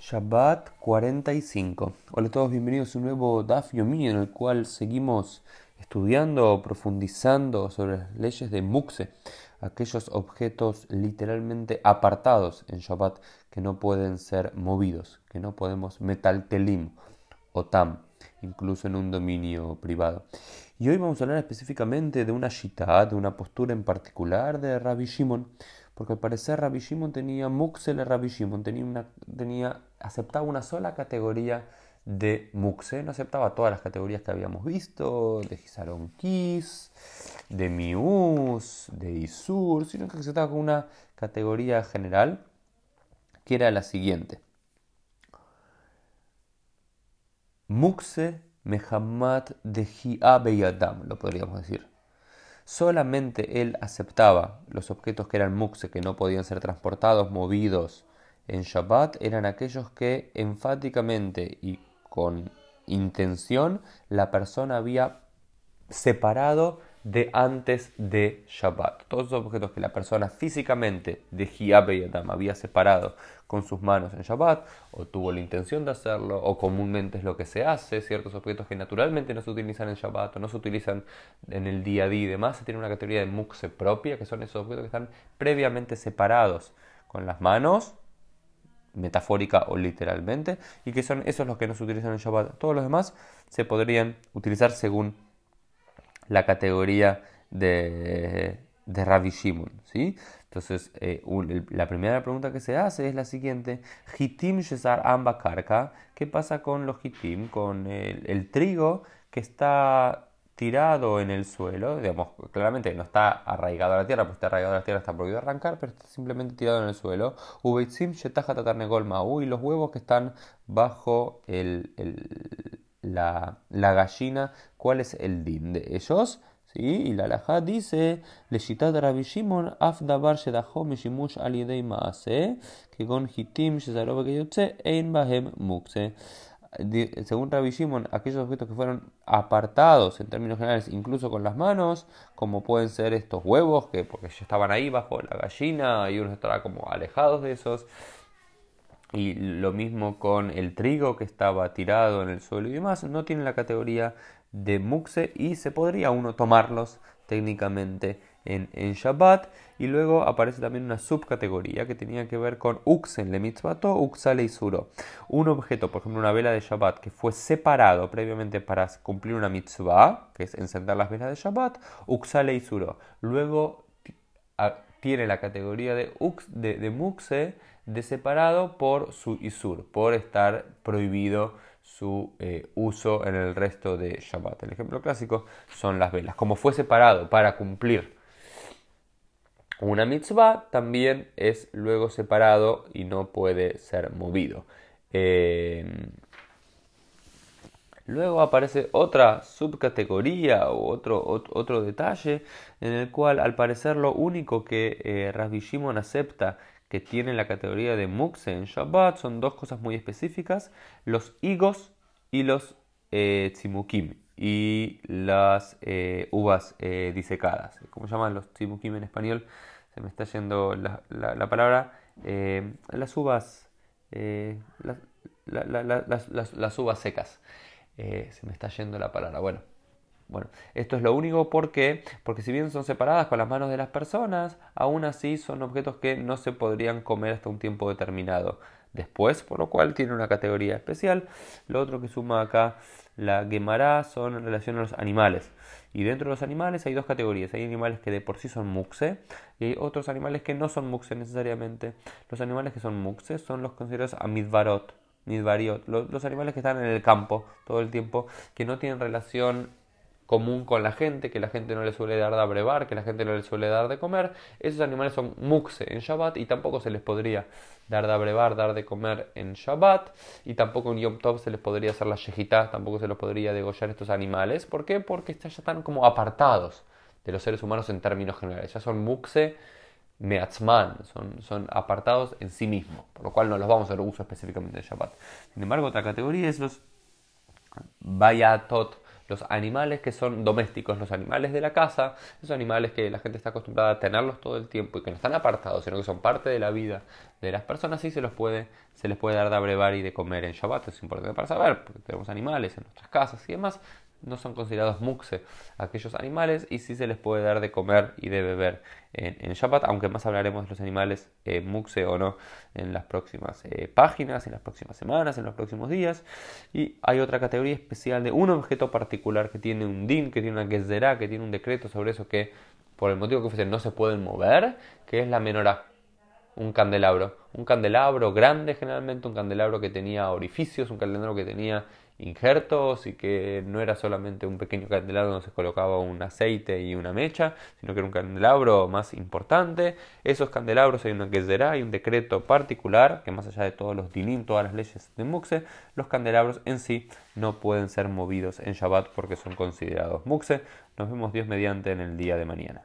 Shabbat 45. Hola a todos, bienvenidos a un nuevo Daf Yomi en el cual seguimos estudiando, profundizando sobre las leyes de Mukse, aquellos objetos literalmente apartados en Shabbat que no pueden ser movidos, que no podemos metal telim o tam, incluso en un dominio privado. Y hoy vamos a hablar específicamente de una shita, de una postura en particular de Rabbi Shimon, porque al parecer Rabbi Shimon tenía Muxel Rabbi Shimon, tenía, tenía, aceptaba una sola categoría de Muxe, no aceptaba todas las categorías que habíamos visto, de Gisaron Kis, de Mius, de Isur, sino que aceptaba una categoría general que era la siguiente. Muxe Mehamad de Hi'abeyadam, lo podríamos decir solamente él aceptaba los objetos que eran muxe, que no podían ser transportados, movidos en Shabbat, eran aquellos que enfáticamente y con intención la persona había separado de antes de Shabbat. Todos los objetos que la persona físicamente de Hiyab y Adam había separado con sus manos en Shabbat, o tuvo la intención de hacerlo, o comúnmente es lo que se hace, ciertos objetos que naturalmente no se utilizan en Shabbat o no se utilizan en el día a día y demás, se tiene una categoría de mukse propia, que son esos objetos que están previamente separados con las manos, metafórica o literalmente, y que son esos los que no se utilizan en Shabbat. Todos los demás se podrían utilizar según la categoría de, de Rabbi Shimon. ¿sí? Entonces, eh, la primera pregunta que se hace es la siguiente: Hitim Shesar Amba Karka. ¿Qué pasa con los hitim? Con el, trigo que está tirado en el suelo, digamos, claramente no está arraigado a la tierra, pues está arraigado a la tierra, está prohibido arrancar, pero está simplemente tirado en el suelo. Ubeitzim y los huevos que están bajo el, la, la gallina, ¿cuál es el din de ellos? ¿Sí? Y la alajá dice, Leshitat Rabbi Shimon, af davar shedajo mishimush que con hitim que ein bahem mukse. Según Rabbi Shimon, aquellos objetos que fueron apartados en términos generales, incluso con las manos, como pueden ser estos huevos, que porque ya estaban ahí bajo la gallina y uno estaba como alejados de esos, y lo mismo con el trigo que estaba tirado en el suelo y demás, no tienen la categoría de muxe y se podría uno tomarlos técnicamente en, en Shabbat. Y luego aparece también una subcategoría que tenía que ver con uxen le mitzvato, uxale y suro. Un objeto, por ejemplo, una vela de Shabbat que fue separado previamente para cumplir una mitzvah, que es encender las velas de Shabbat, uxale y suro. Luego tiene la categoría de, de, de muxe de separado por su isur, por estar prohibido su eh, uso en el resto de Shabbat. El ejemplo clásico son las velas. Como fue separado para cumplir una mitzvah, también es luego separado y no puede ser movido. Em, luego aparece otra subcategoría o otro, otro, detalle en el cual al parecer lo único que eh, acepta que tienen la categoría de Mukse en Shabbat son dos cosas muy específicas, los higos y los eh, tzimukim y las eh, uvas eh, disecadas. ¿Cómo llaman los tzimukim en español? Se me está yendo la, la, palabra. Eh, las uvas, las, uvas secas. Se me está yendo la palabra. Bueno, bueno, esto es lo único porque, porque si bien son separadas con las manos de las personas, aún así son objetos que no se podrían comer hasta un tiempo determinado después, por lo cual tiene una categoría especial. Lo otro que suma acá la Gemara son en relación a los animales. Y dentro de los animales hay dos categorías. Hay animales que de por sí son muxe y hay otros animales que no son muxe necesariamente. Los animales que son muxe son los considerados midvariot, los, los animales que están en el campo todo el tiempo, que no tienen relación común con la gente, que la gente no le suele dar de abrevar, que la gente no le suele dar de comer, esos animales son mukse en Shabbat y tampoco se les podría dar de abrevar, dar de comer en Shabbat y tampoco en Yom Tov se les podría hacer la shejitá, tampoco se los podría degollar estos animales. ¿Por qué? Porque ya están como apartados de los seres humanos en términos generales, ya son mukse meatzman, son, son apartados en sí mismos, por lo cual no los vamos a hacer uso específicamente en Shabbat. Sin embargo, otra categoría es los bayatot, los animales que son domésticos, los animales de la casa, esos animales que la gente está acostumbrada a tenerlos todo el tiempo y que no están apartados, sino que son parte de la vida de las personas, sí se los puede, se les puede dar de abrevar y de comer en Shabbat, es importante para saber, porque tenemos animales en nuestras casas y demás, no son considerados muxe aquellos animales y sí se les puede dar de comer y de beber en, en Shabbat, aunque más hablaremos de los animales eh, muxe o no en las próximas eh, páginas, en las próximas semanas, en los próximos días. Y hay otra categoría especial de un objeto particular que tiene un din, que tiene una gezerá, que tiene un decreto sobre eso que por el motivo que no se pueden mover, que es la menorá un candelabro. Un candelabro grande generalmente, un candelabro que tenía orificios, un candelabro que tenía injertos y que no era solamente un pequeño candelabro donde se colocaba un aceite y una mecha, sino que era un candelabro más importante. Esos candelabros hay una que será, un decreto particular que más allá de todos los dinim, todas las leyes de Muxe, los candelabros en sí no pueden ser movidos en Shabbat porque son considerados Muxe. Nos vemos Dios mediante en el día de mañana.